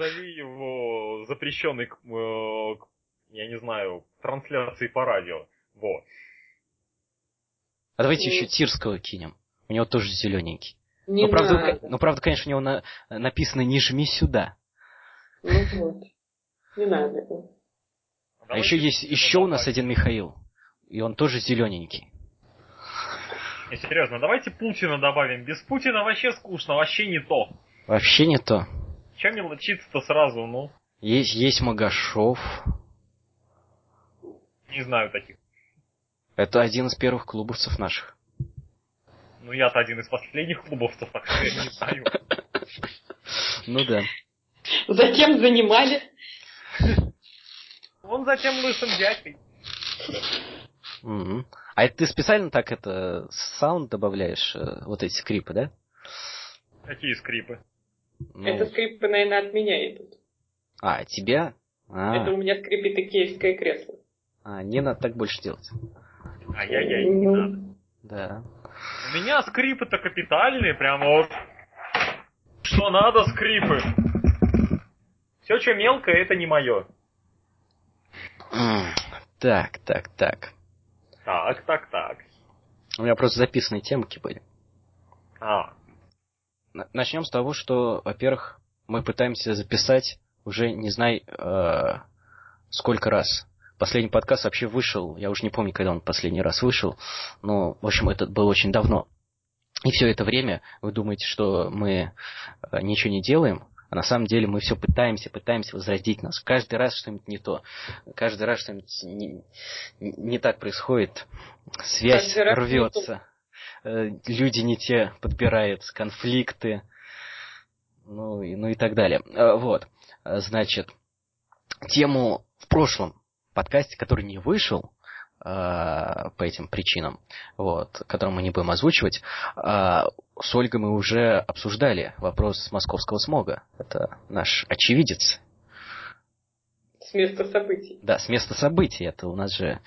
назови его запрещенный, э, я не знаю, трансляции по радио. Во. А давайте еще Тирского кинем. У него тоже зелененький. Не ну, правда, надо. ну, правда, конечно, у него на, написано «Не жми сюда». Ну вот. Не надо. А еще есть еще у нас один Михаил. И он тоже зелененький. Не, серьезно, давайте Путина добавим. Без Путина вообще скучно, вообще не то. Вообще не то. Чем не лучиться-то сразу, ну? Есть, есть Магашов. Не знаю таких. Это один из первых клубовцев наших. Ну, я-то один из последних клубовцев, так что я не знаю. Ну да. Затем занимали. Он затем лысым дядькой. А это ты специально так это саунд добавляешь, э, вот эти скрипы, да? Какие скрипы? Ну, Это скрипы, наверное, от меня идут. А, тебя? А, Это у меня скрипит икеевское кресло. а, не надо так больше делать. Ай-яй-яй, не Ну, надо. Да. У меня скрипы-то капитальные, прямо вот. Что надо, скрипы. Все, что мелкое, это не мое. Так, так, так. Так, так, так. У меня просто записанные темки были. А, Начнем с того, что, во-первых, мы пытаемся записать уже не знаю э, сколько раз. Последний подкаст вообще вышел, я уже не помню, когда он последний раз вышел, но, в общем, это было очень давно. И все это время вы думаете, что мы э, ничего не делаем, а на самом деле мы все пытаемся, пытаемся возродить нас. Каждый раз что-нибудь не то. Каждый раз что-нибудь не, не так происходит. Связь рвется. Э, Люди не те подбираются, конфликты. Ну и, ну и так далее. Э, Вот. Э, Значит, тему в прошлом подкасте, который не вышел, по этим причинам, вот, которые мы не будем озвучивать, с Ольгой мы уже обсуждали вопрос московского смога. Это наш очевидец. С места событий. Да, с места событий. Это у нас же,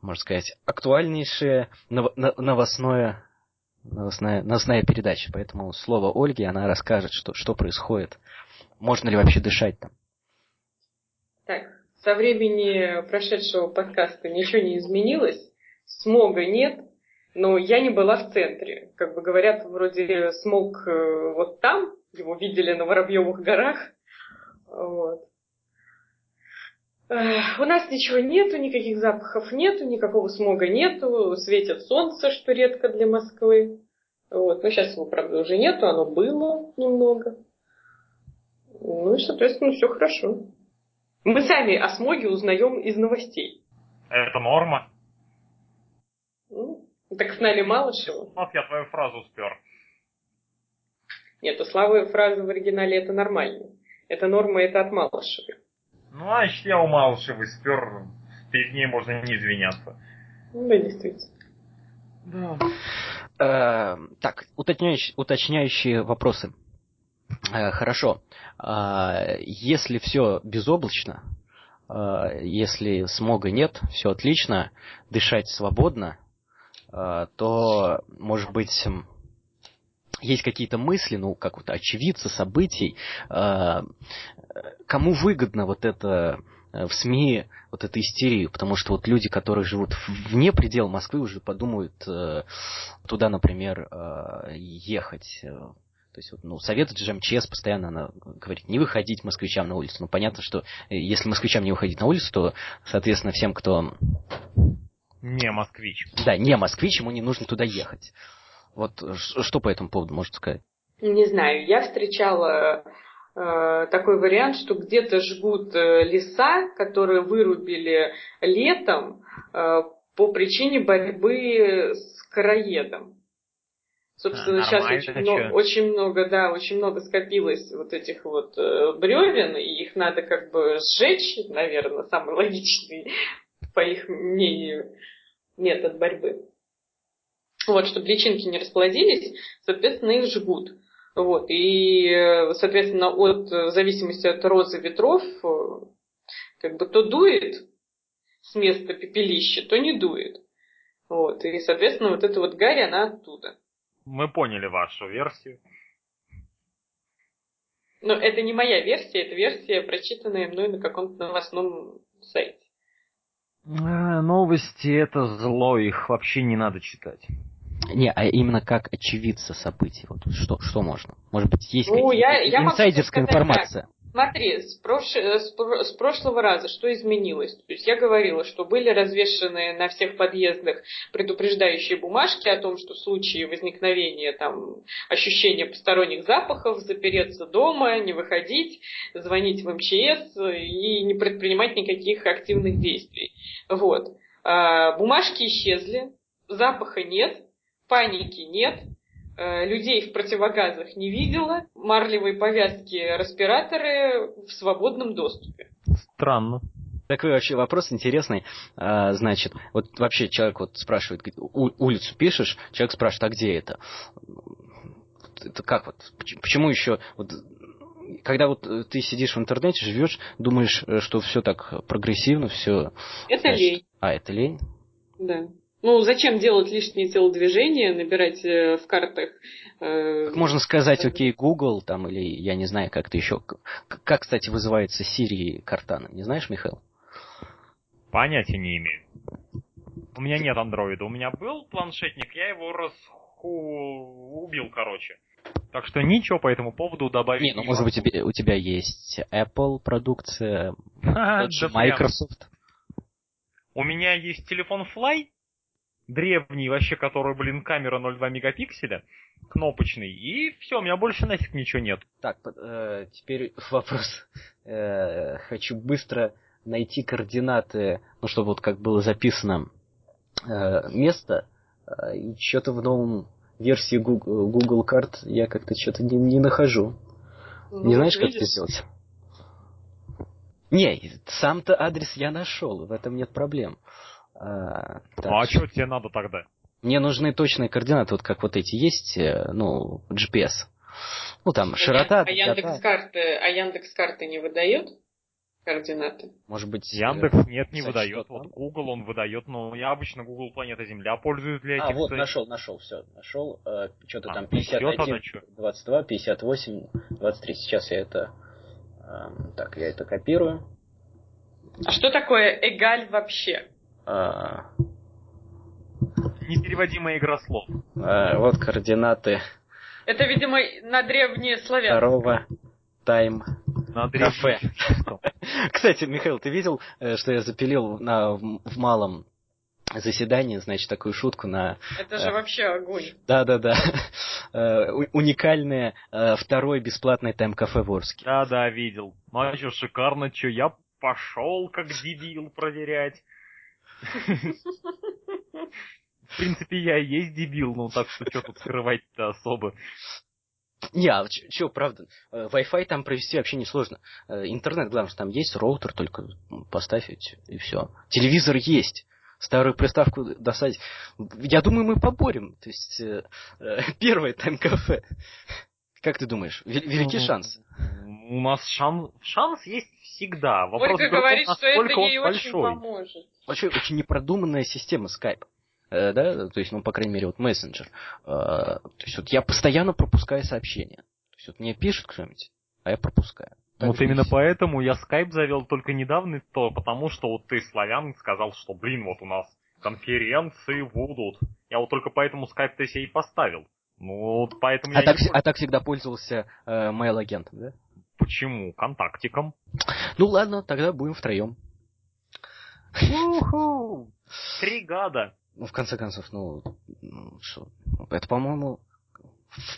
можно сказать, актуальнейшее нов- на- новостное, новостная, новостная передача. Поэтому слово Ольги, она расскажет, что, что происходит. Можно ли вообще дышать там. Так, со времени прошедшего подкаста ничего не изменилось, смога нет, но я не была в центре. Как бы говорят, вроде смог э, вот там, его видели на Воробьевых горах. Вот. У нас ничего нету, никаких запахов нету, никакого смога нету, светит солнце, что редко для Москвы. Вот. Но сейчас его, правда, уже нету, оно было немного. Ну и, соответственно, все хорошо. Мы сами о смоге узнаем из новостей. это норма. Ну, так с нами Малышева. Вот я твою фразу спер. Нет, у Славы фраза в оригинале это нормально. Это норма, это от Малышевой. Ну, значит, я у Малышевой спер. Перед ней можно не извиняться. Ну да, действительно. Да. Э, так, уточняющие, уточняющие вопросы. Э, хорошо. А, если все безоблачно, э, если смога нет, все отлично, дышать свободно, э, то, может быть, есть какие-то мысли, ну, как вот очевидцы событий, э, кому выгодно вот это э, в СМИ вот эту истерию, потому что вот люди, которые живут вне предел Москвы, уже подумают э, туда, например, э, ехать. То есть, ну, советует же МЧС постоянно она говорит, не выходить москвичам на улицу. Ну, понятно, что если москвичам не выходить на улицу, то, соответственно, всем, кто, Не москвич. да, не москвич, ему не нужно туда ехать. Вот что по этому поводу можно сказать? Не знаю, я встречала э, такой вариант, что где-то жгут э, леса, которые вырубили летом э, по причине борьбы с короедом. Собственно, А, сейчас очень, много, очень много, да, очень много скопилось вот этих вот э, бревен, и их надо как бы сжечь, наверное, самый логичный, по их мнению, метод борьбы. Вот, чтобы личинки не расплодились, соответственно, их жгут. Вот, и, э, соответственно, от, э, в зависимости от розы ветров, э, как бы то дует с места пепелища, то не дует. Вот, и, соответственно, вот эта вот гарь, она оттуда. Мы поняли вашу версию. Но это не моя версия, это версия, прочитанная мной на каком-то новостном сайте. Новости это зло, их вообще не надо читать. Не, а именно как очевидца событий. Вот что, что можно? Может быть, есть Ну, я- какие-то я инсайдерская сказать информация. Смотри, с, прош- э, с про- с прошлого раза что изменилось? То есть я говорила, что были развешены на всех подъездах предупреждающие бумажки о том, что в случае возникновения там, ощущения посторонних запахов запереться дома, не выходить, звонить в МЧС и не предпринимать никаких активных действий. Вот. А, бумажки исчезли, запаха нет, паники нет, э, людей в противогазах не видела, марлевые повязки, респираторы в свободном доступе. Странно. Такой вообще вопрос интересный. А, значит, вот вообще человек вот спрашивает, улицу пишешь, человек спрашивает, а где это? Это как вот? поч- Почему еще вот когда вот э, ты сидишь в интернете, живешь, думаешь, э, что все так прогрессивно, все. Это лень. А, это лень? Да. Ну, зачем делать лишние телодвижения, набирать э, в картах? э, Как можно сказать, окей, Google, там, или я не знаю, как-то еще. Как, кстати, вызывается Siri Картана? Не знаешь, Михаил? Понятия не имею. У меня нет андроида. У меня был планшетник, я его расху... убил, короче. Так что ничего по этому поводу добавить Не, ну, не может быть, могу. у тебя, у тебя есть Apple продукция. Microsoft. У меня есть телефон Fly, древний вообще, который, блин, камера 0,2 мегапикселя, кнопочный, и все, у меня больше нафиг ничего нет. Так, э, теперь вопрос. Э, хочу быстро найти координаты, ну, чтобы вот как было записано э, место, э, и что-то в новом версии Google, Google карт я как-то что-то не, не нахожу. ну, не знаешь, вот как это видишь? сделать? Не, сам-то адрес я нашел, в этом нет проблем. А, так, Ну а что тебе надо тогда? Мне нужны точные координаты, вот как вот эти есть, э, ну, GPS. Ну, там, широта, А Яндекс долгота. карты, а Яндекс карты не выдает координаты? Может быть... э, Яндекс нет, не выдает. Вот? Google он выдает, но я обычно Google Планета Земля пользуюсь для А, этих вот, целей. нашел, нашел, все, нашел. что-то А, там ну всё, 51, тогда чё? 22, 58, 23. Сейчас я это... эм, так, я это копирую. А что такое эгаль вообще? А, Непереводимая игра слов. а, вот координаты Это, видимо, на древние славян. второго тайм На кафе. Кстати, Михаил, ты видел, э, что я запилил на, в, в малом заседании, значит, такую шутку на... Это же Э. вообще огонь. Да-да-да. Э, Уникальное э, второй бесплатный тайм-кафе в Орске. Да, да, видел. Ну а что, шикарно, что я пошел как дебил проверять. В принципе, я и есть дебил, ну так что что тут скрывать-то особо. Не, а что, правда, э, Wi-Fi там провести вообще несложно. Э, Интернет, главное, что там есть, роутер только поставь и все. Телевизор есть. Старую приставку достать. Я думаю, мы поборем. То есть, э, первое тайм-кафе. Как ты думаешь, вел- велики Ну, шансы? У нас шанс, шанс есть всегда. Вопрос Ольга в другом, говорит, что это насколько он ей очень большой. поможет. Вообще очень непродуманная система Skype. Э, да, то есть, ну, по крайней мере, вот мессенджер. Э, то есть, вот я постоянно пропускаю сообщения. То есть, вот мне пишет кто-нибудь, а я пропускаю. Так Вот именно поэтому я скайп завел только недавно, то потому что вот ты, славян, сказал, что, блин, вот у нас конференции будут. Я вот только поэтому скайп-то себе и поставил. Ну, вот поэтому А я так, не а так всегда пользовался э, mail-агентом, да? Почему? Контактиком. Ну ладно, тогда будем втроем. Уху! Три гада. Ну, в конце концов, ну, ну, что, это, по-моему,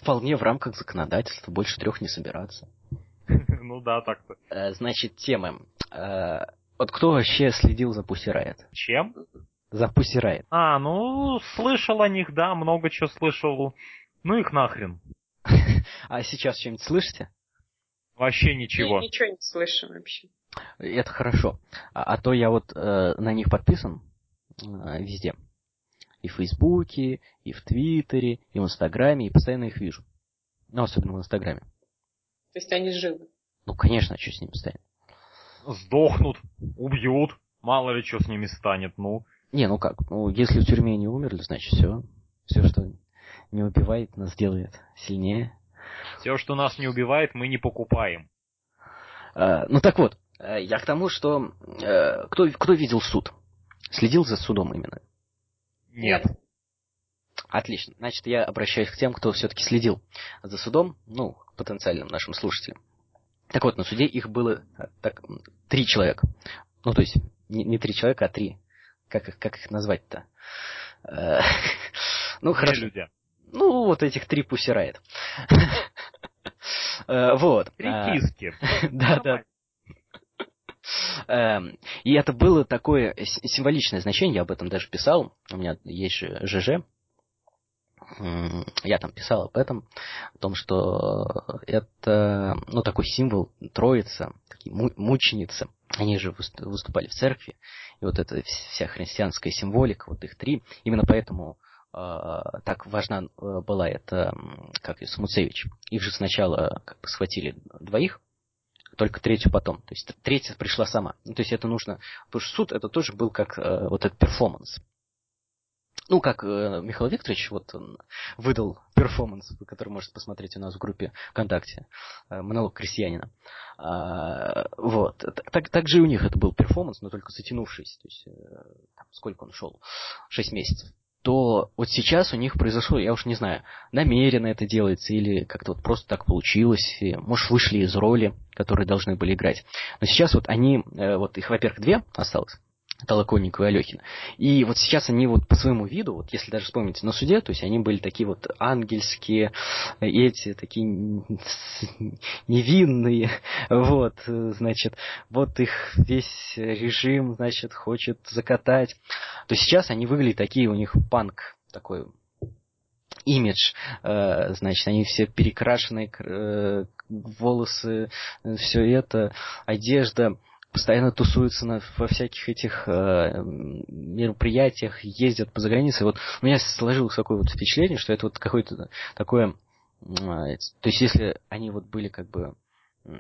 вполне в рамках законодательства, больше трех не собираться. Ну да, так-то. Э, значит, темы. Э, вот кто вообще следил за Pussy Riot? Чем? За Pussy Riot. А, ну, слышал о них, да, много чего слышал. Ну их нахрен. А сейчас что-нибудь слышите? Вообще ничего. ничего не слышим вообще. Это хорошо. А, а то я вот э, на них подписан э, везде. И в Фейсбуке, и в Твиттере, и в Инстаграме, и постоянно их вижу. Ну, особенно в Инстаграме. То есть они живы. Ну, конечно, что с ними станет? Сдохнут, убьют. Мало ли что с ними станет, ну. Не, ну как, ну, если в тюрьме не умерли, значит все. Все, что не убивает, нас делает сильнее. Все, что нас не убивает, мы не покупаем. А, ну так вот, э, я к тому, что э, кто, кто видел суд? Следил за судом именно? Нет. Отлично. Значит, я обращаюсь к тем, кто все-таки следил за судом, ну, потенциальным нашим слушателям. Так вот, на суде их было э, так, три человека. Ну, то есть, не, не три человека, а три. Как их, как их назвать-то? Ну, хорошо. люди. Ну, вот этих три пусирает. Вот. Три киски. Да, да. Эм, И это было такое символичное значение, я об этом даже писал. У меня есть же ЖЖ. Я там писал об этом, о том, что это, ну, такой символ Троица, такие му- мученицы. Они же выс- выступали в церкви, и вот эта вся христианская символика, вот их три, именно поэтому э, так важна э, была эта, как ее, Самуцевич. Их же сначала как бы схватили двоих, только третью потом. То есть третья пришла сама. Ну, то есть это нужно... Потому что суд это тоже был как э, вот этот перформанс. Ну, как э, Михаил Викторович вот он выдал перформанс, который можете посмотреть у нас в группе ВКонтакте, э, монолог крестьянина. А, вот. Так, так же и у них это был перформанс, но только затянувшийся. То есть, э, там, сколько он шел? Шесть месяцев. То вот сейчас у них произошло, я уж не знаю, намеренно это делается или как-то вот просто так получилось, и, может, вышли из роли, которые должны были играть. Но сейчас вот они, э, вот их, во-первых, две осталось, Толоконникова и Алехина. И вот сейчас они вот по своему виду, вот если даже вспомните на суде, то есть они были такие вот ангельские, э, эти такие невинные, вот, э, значит, вот их весь режим, значит, хочет закатать. То сейчас они выглядят такие, у них панк такой имидж, э, значит, они все перекрашенные, кр- волосы, все это, одежда, постоянно тусуются на, во всяких этих э, мероприятиях, ездят по загранице. Вот у меня сложилось такое вот впечатление, что это вот какое-то такое... а, То есть если они вот были как бы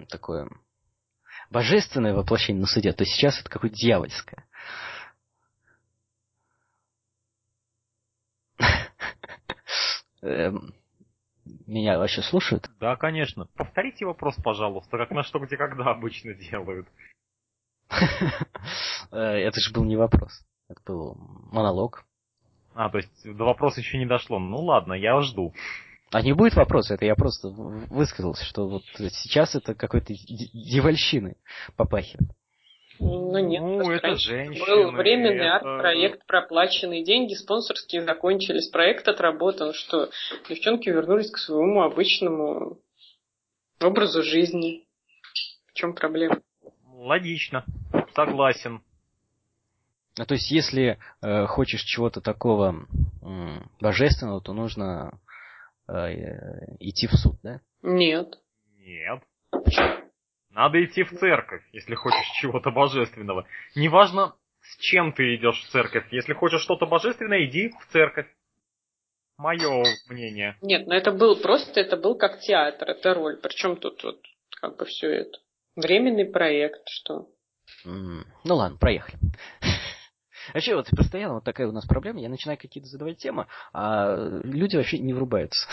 такое божественное воплощение на суде, то сейчас это какое-то дьявольское. Эм, Меня вообще слушают? Да, конечно. Повторите вопрос, пожалуйста, как на что, где, когда обычно делают. Э, Это же был не вопрос. Это был монолог. А, то есть до вопроса еще не дошло. Ну ладно, я жду. А не будет вопроса, это я просто высказался, что вот сейчас это какой-то дьявольщиной попахивает. Ну нет, Ну, это женщины, Был временный это- арт-проект, проплаченные деньги, спонсорские закончились, проект отработан, что девчонки вернулись к своему обычному образу жизни. В чем проблема? Логично. Согласен. А то есть, если э, хочешь чего-то такого м, божественного, то нужно э, э, идти в суд, да? Нет. Нет. Надо идти в церковь, если хочешь чего-то божественного. Неважно, с чем ты идешь в церковь. Если хочешь что-то божественное, иди в церковь. Мое мнение. Нет, но это был просто, это был как театр, это роль. Причем тут вот как бы все это. Временный проект, что? Ну ладно, проехали. Вообще, вот постоянно вот такая у нас проблема. Я начинаю какие-то задавать темы, а люди вообще не врубаются.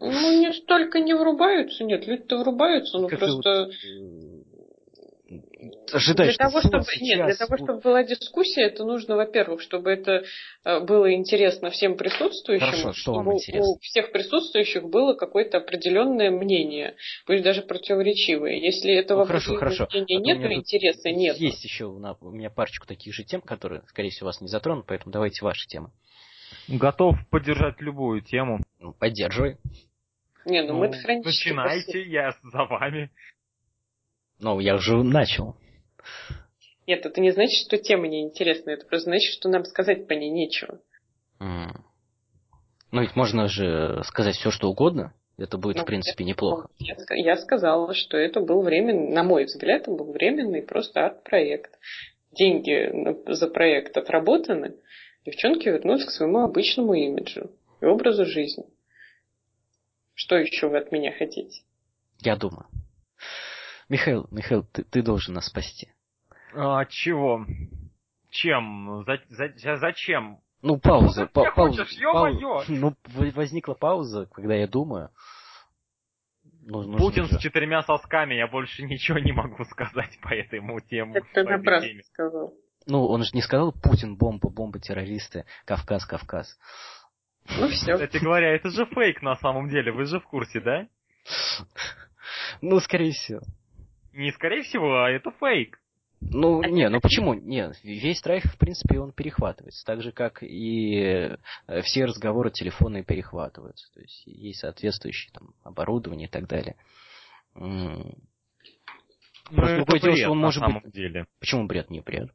Ну, не столько не врубаются, нет, люди-то врубаются, Как-то вот, просто... э, Ожидаешь, для того, что чтобы, вот нет, для сейчас того, чтобы была дискуссия, это нужно, во-первых, чтобы это э, было интересно всем присутствующим, Хорошо, что вам чтобы интересно? у всех присутствующих было какое-то определенное мнение, пусть даже противоречивое. Если этого Ну, хорошо, хорошо. мнения А нет, то интереса нет. Есть еще у меня парочку таких же тем, которые, скорее всего, вас не затронут, поэтому давайте ваши темы. Готов поддержать любую тему. Ну, поддерживай. Не, ну, Ну, мы-то хронически начинайте, я за вами. Ну, я уже начал. Нет, это не значит, что тема неинтересна, это просто значит, что нам сказать по ней нечего. М. Ну, ведь можно же сказать все, что угодно. Это будет, Ну, в принципе, неплохо. Я, я сказала, что это был временный, на мой взгляд, это был временный просто арт-проект. Деньги на- за проект отработаны, девчонки вернулись к своему обычному имиджу и образу жизни. Что еще вы от меня хотите? Я думаю. Михаил, Михаил, ты, ты должен нас спасти. А, чего? Чем? За- за- за- зачем? Ну, пауза. Ну, па- пауза. хочешь, ё-моё! Ну, возникла пауза, когда я думаю. Ну, нужно Путин же- с четырьмя сосками, я больше ничего не могу сказать по этому тему. Это напрасно теме. сказал. Ну, он же не сказал Путин, бомба, бомба, террористы, Кавказ, Кавказ. Ну все. Кстати говоря, это же фейк на самом деле, вы же в курсе, да? Ну, скорее всего. Не скорее всего, а это фейк. Ну, не, ну почему? Не, весь трафик, в принципе, он перехватывается. Так же, как и э, все разговоры телефонные перехватываются. То есть есть соответствующее там оборудование и так далее. Ну, Просто это другое дело, бред что он на может самом быть- деле. Почему бред не бред?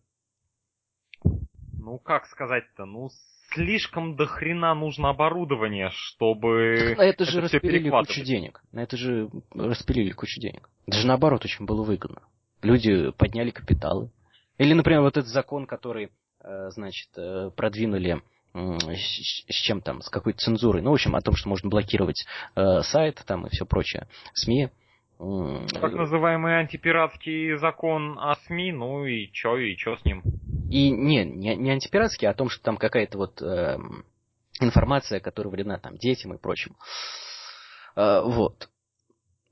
Ну, как сказать-то, ну, слишком до хрена нужно оборудование, чтобы... На это же это распилили кучу денег. На это же распилили кучу денег. Даже наоборот очень было выгодно. Люди подняли капиталы. Или, например, вот этот закон, который, э, значит, э, продвинули с чем там, с какой-то цензурой. Ну, в общем, о том, что можно блокировать э, сайт там и все прочее. СМИ. Так называемый антипиратский закон о СМИ, ну и чё, и чё с ним? И не, не, не антипиратский, а о том, что там какая-то вот эм, информация, которая вредна там детям и прочим. Э, вот.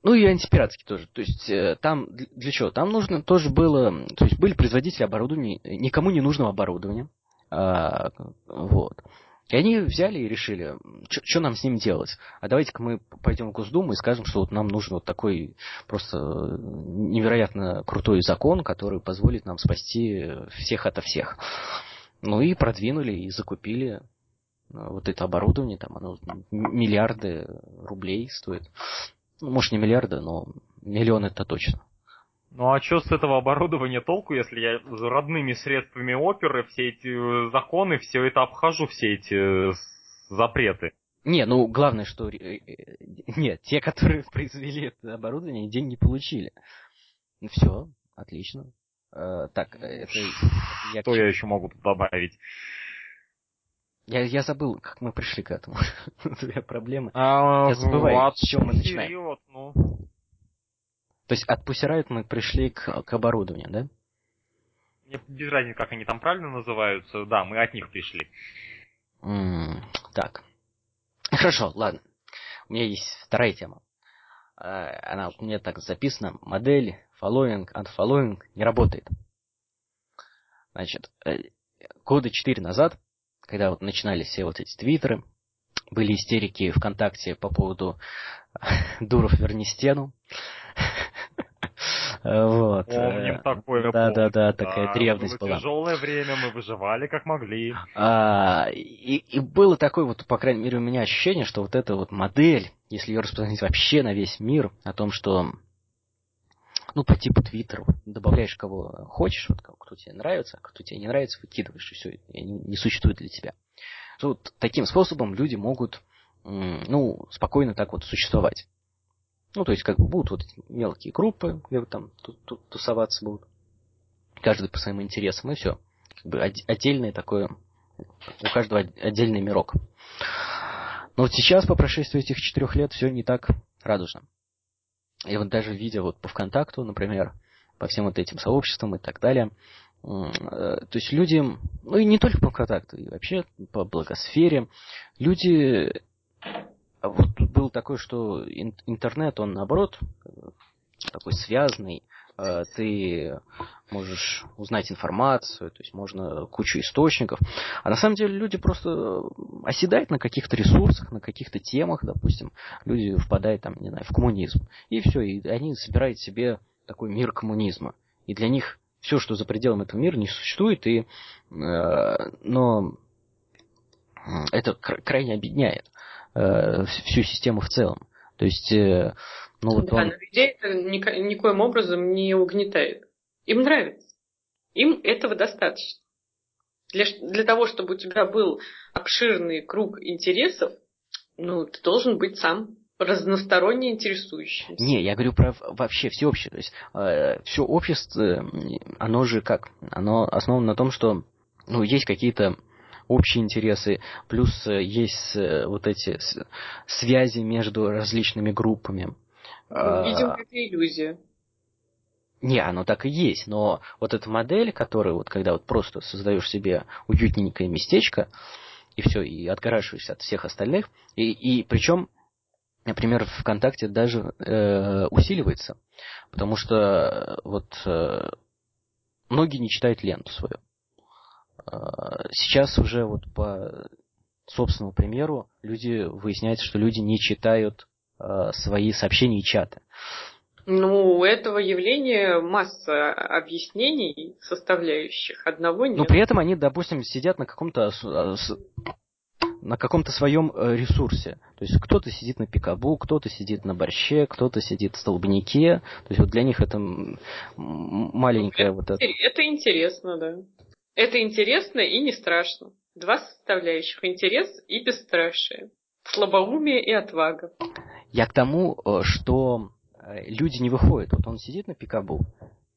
Ну и антипиратский тоже. То есть э, там для, чего? Там нужно тоже было, то есть были производители оборудования, э, никому не нужного оборудования. А, вот. И они взяли и решили, что нам с ним делать. А давайте-ка мы пойдем в Госдуму и скажем, что вот нам нужен вот такой просто э, невероятно крутой закон, который позволит нам спасти всех ото всех. Ну и продвинули и закупили э, вот это оборудование, там оно миллиарды рублей стоит. Ну, может, не миллиарды, но миллион это точно. Ну а что с этого оборудования толку, если я родными средствами оперы все эти э, законы, все это обхожу, все эти э, запреты? Не, ну главное, что... э, Нет, те, которые произвели это оборудование, деньги получили. Все, отлично. Э, так, это... Я, Что я еще могу добавить? я, я забыл, как мы пришли к этому. Две проблемы. А, Я забываю, вот с чего мы начинаем. период, ну, То есть от Пусирайт мы пришли к, к оборудованию, да? мне без разницы, как они там правильно называются. Да, мы от них пришли. М, Так. Хорошо, ладно. У меня есть вторая тема. Э, Она у меня так записана. Модель following, unfollowing не работает. Значит, э, года четыре назад, когда вот начинались все вот эти твиттеры, были истерики ВКонтакте по поводу Дуров верни стену. Вот. Помним э, такое. Да, да, да, такая древность была. тяжелое время, мы выживали как могли. А, и, и было такое вот, по крайней мере, у меня ощущение, что вот эта вот модель, если ее распространить вообще на весь мир, о том, что, ну, по типу Твиттера, вот, добавляешь кого хочешь, вот кого- кто тебе нравится, а кто тебе не нравится, выкидываешь, и все, не, не существует для тебя. Вот таким способом люди могут, ну, спокойно так вот существовать. Ну, то есть, как бы будут вот эти мелкие группы, где вот там ту- ту- тусоваться будут. Каждый по своим интересам, и все. Как бы отдельное такое у каждого отдельный мирок. Но вот сейчас, по прошествии этих четырех лет, все не так радужно. И вот даже видя вот по ВКонтакту, например, по всем вот этим сообществам и так далее, э, то есть люди, ну и не только по ВКонтакту, и вообще по благосфере, люди, вот тут было такое, что ин- интернет, он наоборот э, такой связанный, э, ты можешь узнать информацию, то есть можно кучу источников. А на самом деле люди просто оседают на каких-то ресурсах, на каких-то темах, допустим, люди впадают там, не знаю, в коммунизм. И все, и они собирают себе такой мир коммунизма. И для них все, что за пределами этого мира, не существует, и, э, но это кра- крайне объединяет э, всю систему в целом. То есть, э, ну вот Да, он... но людей это ника- никоим образом не угнетает. Им нравится. Им этого достаточно. Для, для того, чтобы у тебя был обширный круг интересов, ну, ты должен быть сам разносторонне интересующимся. Не, я говорю про вообще всеобщее. То есть все общество, э, оно же как? Оно основано на том, что ну, есть какие-то общие интересы, плюс э, есть э, вот эти связи между различными группами. Ну, Видимо, А, это иллюзия. Не, оно так и есть, но вот эта модель, которая вот когда вот просто создаешь себе уютненькое местечко, и все, и отгораживаюсь от всех остальных. И, и причем, например, ВКонтакте даже э, усиливается, потому что э, вот э, многие не читают ленту свою. Э, сейчас уже вот по собственному примеру люди выясняют, что люди не читают э, свои сообщения и чаты. Ну, у этого явления масса объяснений, составляющих. Одного нет. Но при этом они, допустим, сидят на каком-то на каком-то своем э, ресурсе. То есть кто-то сидит на пикабу, кто-то сидит на борще, кто-то сидит в столбнике. То есть вот для них это маленькая это, вот это. Это интересно, да. Это интересно и не страшно. Два составляющих. Интерес и бесстрашие. Слабоумие и отвага. Я к тому, э, что э, люди не выходят. Вот он сидит на пикабу,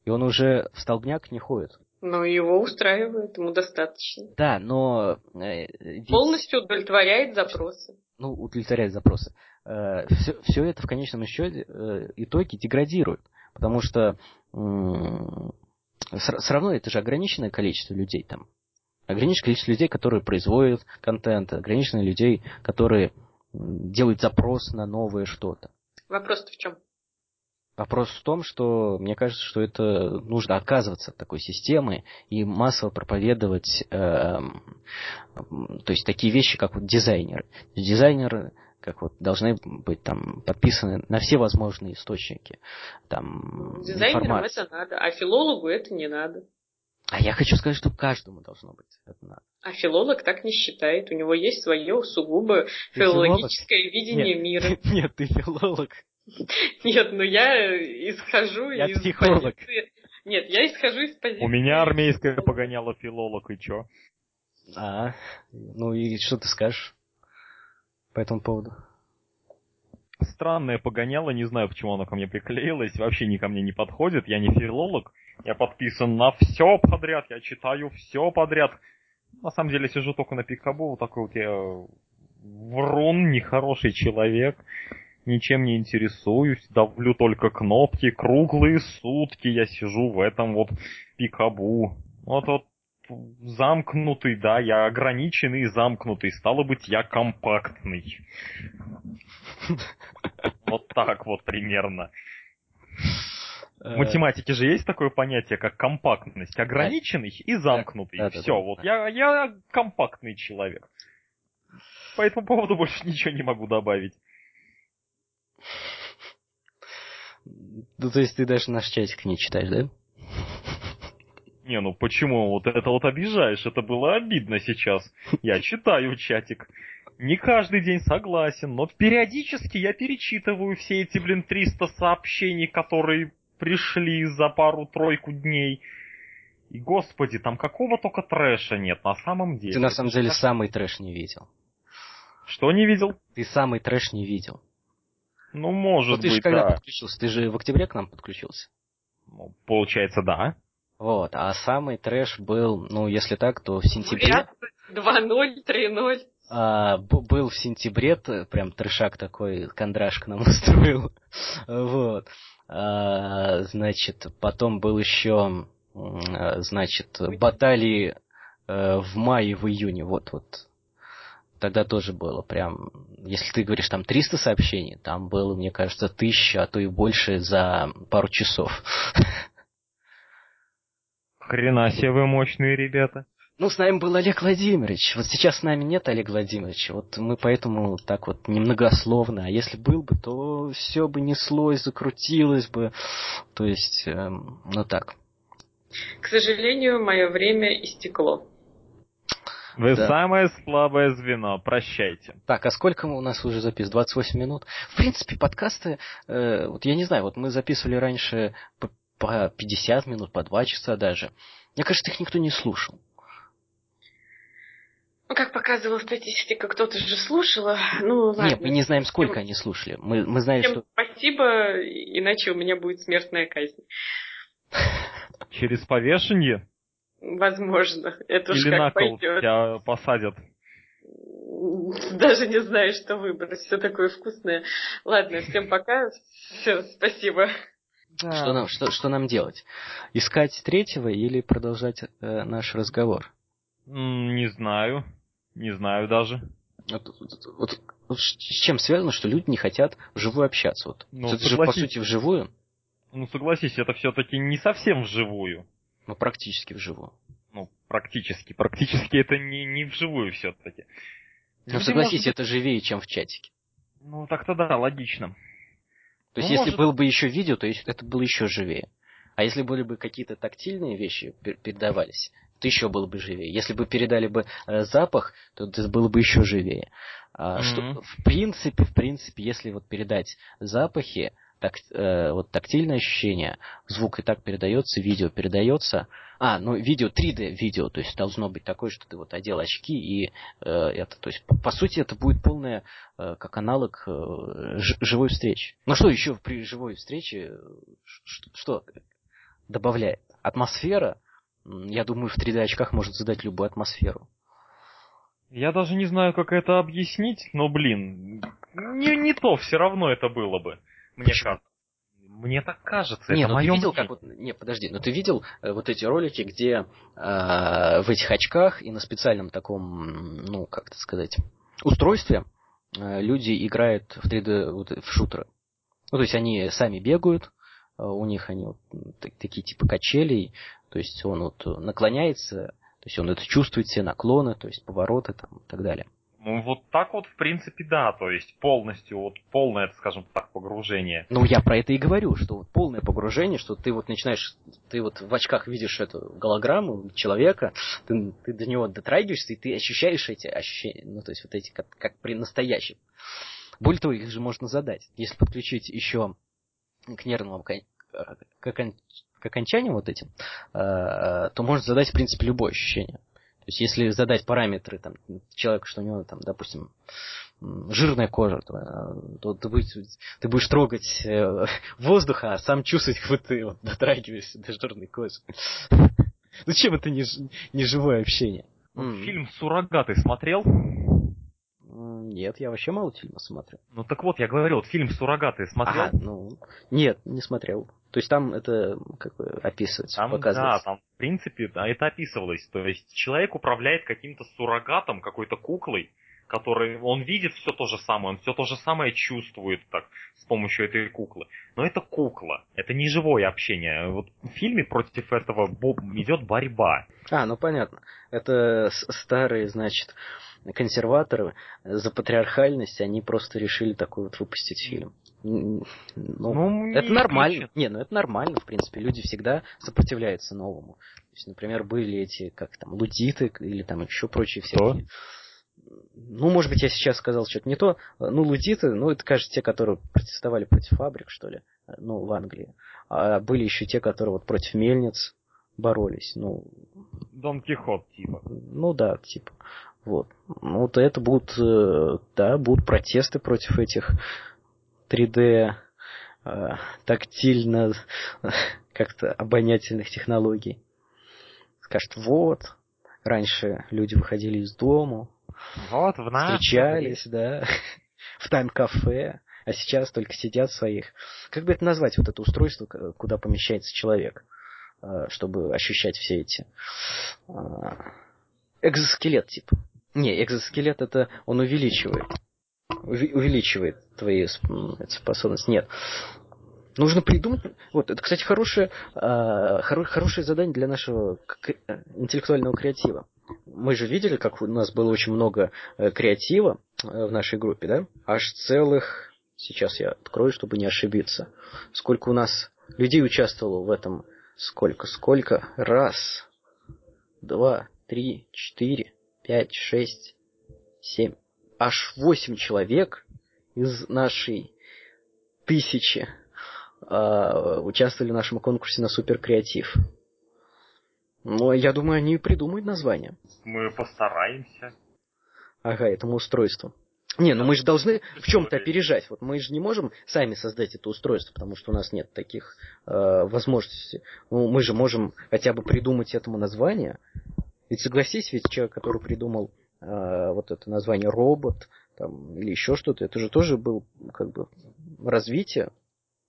и он уже в столбняк не ходит. Но его устраивает, ему достаточно. Да, но... Э, ведь... Полностью удовлетворяет запросы. Ну, удовлетворяет запросы. Э, все, все это в конечном счете э, итоге деградирует. Потому что все равно это же ограниченное количество людей там. Ограниченное количество людей, которые производят контент, ограниченное людей, которые делают запрос на новое что-то. Вопрос-то в чем? Вопрос в том, что мне кажется, что это нужно отказываться от такой системы и массово проповедовать, э, то есть такие вещи, как вот дизайнеры. Дизайнеры как вот должны быть там подписаны на все возможные источники. Там, Дизайнерам информации. это надо, а филологу это не надо. А я хочу сказать, что каждому должно быть это надо. А филолог так не считает. У него есть свое сугубо ты филологическое филолог? видение нет, мира. Нет, ты филолог. Нет, ну я исхожу я из психолог. позиции... Нет, я исхожу из позиции... У меня армейское погоняло филолог, и чё? А, ну и что ты скажешь по этому поводу? Странное погоняло, не знаю, почему оно ко мне приклеилось, вообще ни ко мне не подходит, я не филолог, я подписан на все подряд, я читаю все подряд. На самом деле сижу только на пикабу, вот такой вот я врун, нехороший человек ничем не интересуюсь, давлю только кнопки, круглые сутки я сижу в этом вот пикабу. Вот вот замкнутый, да, я ограниченный и замкнутый, стало быть, я компактный. Вот так вот примерно. В э, математике же есть такое понятие, как компактность. Ограниченный и замкнутый. Все, вот я, я компактный человек. По этому поводу больше ничего не могу добавить. Ну, то есть ты даже наш чатик не читаешь, да? Не, ну почему? Вот это вот обижаешь, это было обидно сейчас. Я читаю чатик. Не каждый день согласен, но периодически я перечитываю все эти, блин, 300 сообщений, которые пришли за пару-тройку дней. И, господи, там какого только трэша нет на самом деле. Ты на самом деле самый трэш не видел. Что не видел? Ты самый трэш не видел. Ну, может ну, ты быть, же когда да. подключился? Ты же в октябре к нам подключился? Ну, получается, да. Вот, а самый трэш был, ну, если так, то в сентябре... 2-0, 3-0. А, был в сентябре, прям трешак такой, кондрашка нам устроил. вот. А, значит, потом был еще, значит, баталии э, в мае, в июне, вот, вот, тогда тоже было прям, если ты говоришь там 300 сообщений, там было, мне кажется, тысяча, а то и больше за пару часов. Хрена себе вы мощные ребята. Ну, с нами был Олег Владимирович. Вот сейчас с нами нет Олега Владимировича. Вот мы поэтому так вот немногословно. А если был бы, то все бы неслось, закрутилось бы. То есть, эм, ну так. К сожалению, мое время истекло. Вы да. самое слабое звено, прощайте. Так, а сколько у нас уже запис? 28 минут? В принципе, подкасты, э, вот я не знаю, вот мы записывали раньше по, по 50 минут, по 2 часа даже. Мне кажется, их никто не слушал. Ну, как показывала статистика, кто-то же слушал. Ну, ладно. Нет, мы не знаем, сколько Всем... они слушали. Мы, мы знаем, Всем что... спасибо, иначе у меня будет смертная казнь. Через повешение? Возможно. Это Или уж как на кол пойдет. тебя посадят. Даже не знаю, что выбрать. Все такое вкусное. Ладно, всем пока. Все, спасибо. Да. Что, нам, что, что нам делать? Искать третьего или продолжать э, наш разговор? Не знаю. Не знаю даже. Вот, вот, вот, вот с чем связано, что люди не хотят вживую общаться? Вот. Ну, это же, по сути, вживую. Ну, согласись, это все-таки не совсем вживую. Ну, практически вживую. Ну, практически. Практически это не, не вживую все-таки. Ну, согласись, может... это живее, чем в чатике. Ну, так-то да, логично. То есть, ну, если может... было бы еще видео, то это было еще живее. А если были бы какие-то тактильные вещи передавались, то еще было бы живее. Если бы передали бы э, запах, то это было бы еще живее. А, mm-hmm. что, в принципе, в принципе, если вот передать запахи, так, э, вот тактильное ощущение, звук и так передается, видео передается. А, ну видео 3D видео, то есть должно быть такое, что ты вот одел очки и э, это, то есть по, по сути это будет полное э, как аналог э, ж, живой встречи. Ну что еще при живой встрече что, что добавляет? Атмосфера, я думаю, в 3D очках может задать любую атмосферу. Я даже не знаю, как это объяснить, но, блин, не, не то все равно это было бы. Мне кажется. Мне так кажется. Не, это ну ты видел, как вот. Не, подожди, но ты видел э, вот эти ролики, где э, в этих очках и на специальном таком, ну, как это сказать, устройстве э, люди играют в 3D вот, в шутеры. Ну, то есть они сами бегают, э, у них они вот, такие типа качелей, то есть он вот наклоняется, то есть он это чувствует все наклоны, то есть повороты там и так далее. Ну, вот так вот, в принципе, да, то есть полностью, вот полное, скажем так, погружение. Ну, я про это и говорю, что вот полное погружение, что ты вот начинаешь, ты вот в очках видишь эту голограмму человека, ты, ты до него дотрагиваешься, и ты ощущаешь эти ощущения, ну, то есть вот эти, как, как при настоящем. Более того, их же можно задать. Если подключить еще к нервному к, к, окончаниям вот этим, э, то можно задать, в принципе, любое ощущение. То есть, если задать параметры там, человеку, что у него, там, допустим, жирная кожа, то, э, то ты, будешь, ты будешь трогать э, воздух, а сам чувствовать, как ты вот, дотрагиваешься до жирной кожи. Ну чем это не, не живое общение? Фильм «Суррогаты» смотрел? Нет, я вообще мало фильмов смотрю. Ну так вот, я говорил, вот фильм «Суррогаты» смотрел? А, ну, нет, не смотрел. То есть там это как бы описывается, там, показывается. Да, там в принципе да, это описывалось. То есть человек управляет каким-то суррогатом, какой-то куклой, который он видит все то же самое, он все то же самое чувствует так с помощью этой куклы. Но это кукла, это не живое общение. Вот в фильме против этого идет борьба. А, ну понятно. Это старые, значит, консерваторы за патриархальность, они просто решили такой вот выпустить фильм. Ну, ну это нормально. Ключ. Не, ну это нормально, в принципе. Люди всегда сопротивляются новому. То есть, например, были эти, как там, лудиты или там еще прочие всякие. Ну, может быть, я сейчас сказал что-то не то. Ну, лудиты, ну, это, кажется, те, которые протестовали против фабрик, что ли, ну, в Англии. А были еще те, которые вот против мельниц боролись. Ну, Дон Кихот, типа. Ну да, типа. Вот. Ну, вот это будут, э, да, будут протесты против этих 3D э, тактильно как-то обонятельных технологий. Скажут, вот, раньше люди выходили из дома, вот, в нас встречались, да, в тайм-кафе, а сейчас только сидят в своих. Как бы это назвать, вот это устройство, куда помещается человек, э, чтобы ощущать все эти... Экзоскелет, типа. Не, экзоскелет это он увеличивает. Увеличивает твои способности. Нет. Нужно придумать. Вот, это, кстати, хорошее, э, хоро, хорошее задание для нашего интеллектуального креатива. Мы же видели, как у нас было очень много э, креатива э, в нашей группе, да? Аж целых. Сейчас я открою, чтобы не ошибиться. Сколько у нас людей участвовало в этом? Сколько? Сколько? Раз, два, три, четыре, пять, шесть, семь, аж восемь человек из нашей тысячи э, участвовали в нашем конкурсе на суперкреатив. Ну, я думаю, они придумают название. Мы постараемся. Ага, этому устройству. Не, ну мы же должны в чем-то опережать. Вот мы же не можем сами создать это устройство, потому что у нас нет таких э, возможностей. Ну, мы же можем хотя бы придумать этому название, ведь согласись, ведь человек, который придумал э, вот это название робот там, или еще что-то, это же тоже был как бы развитие.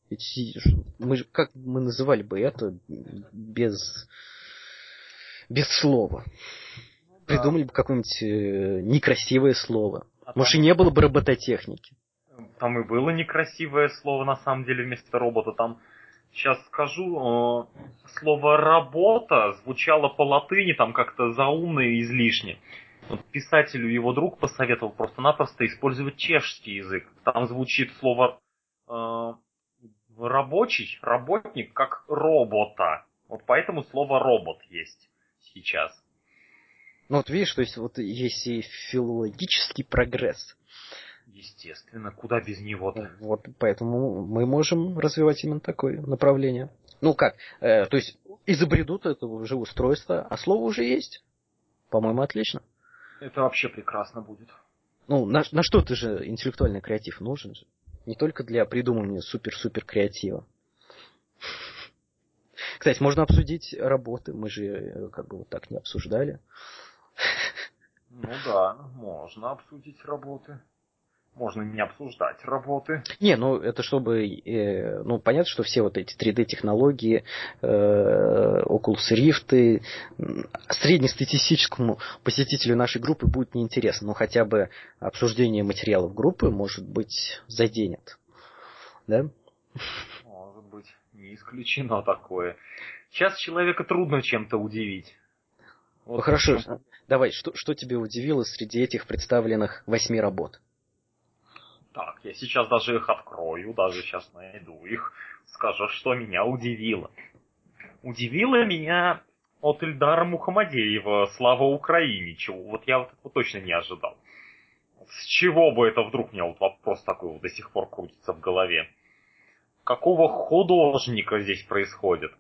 Ведь мы же, как мы называли бы это без, без слова? придумали бы какое-нибудь э, некрасивое слово. А Может, и не было бы робототехники. Там и было некрасивое слово, на самом деле, вместо робота. Там, сейчас скажу, э, слово «работа» звучало по латыни там как-то заумно и излишне. Вот писателю его друг посоветовал просто-напросто использовать чешский язык. Там звучит слово э, рабочий, работник, как робота. Вот поэтому слово робот есть сейчас. Ну вот видишь, то есть вот есть и филологический прогресс. Естественно, куда без него-то? Вот, поэтому мы можем развивать именно такое направление. Ну как, э, то есть изобретут это уже устройство, а слово уже есть. По-моему, отлично. Это вообще прекрасно будет. Ну, на, на что ты же интеллектуальный креатив нужен же? Не только для придумывания супер-супер креатива. Кстати, можно обсудить работы. Мы же э, как бы вот так не обсуждали. Ну да, можно обсудить работы. Можно не обсуждать работы. Не, ну это чтобы, э, ну понятно, что все вот эти 3D-технологии, э, Oculus Rift, среднестатистическому посетителю нашей группы будет неинтересно, но хотя бы обсуждение материалов группы, может быть, заденет. Да? Может быть, не исключено такое. Сейчас человека трудно чем-то удивить. Вот ну хорошо, давай, что, что тебе удивило среди этих представленных восьми работ? Так, я сейчас даже их открою, даже сейчас найду их, скажу, что меня удивило. Удивило меня от Ильдара Мухамадеева «Слава Украине», чего вот я вот этого точно не ожидал. С чего бы это вдруг мне вот вопрос такой вот до сих пор крутится в голове? Какого художника здесь происходит?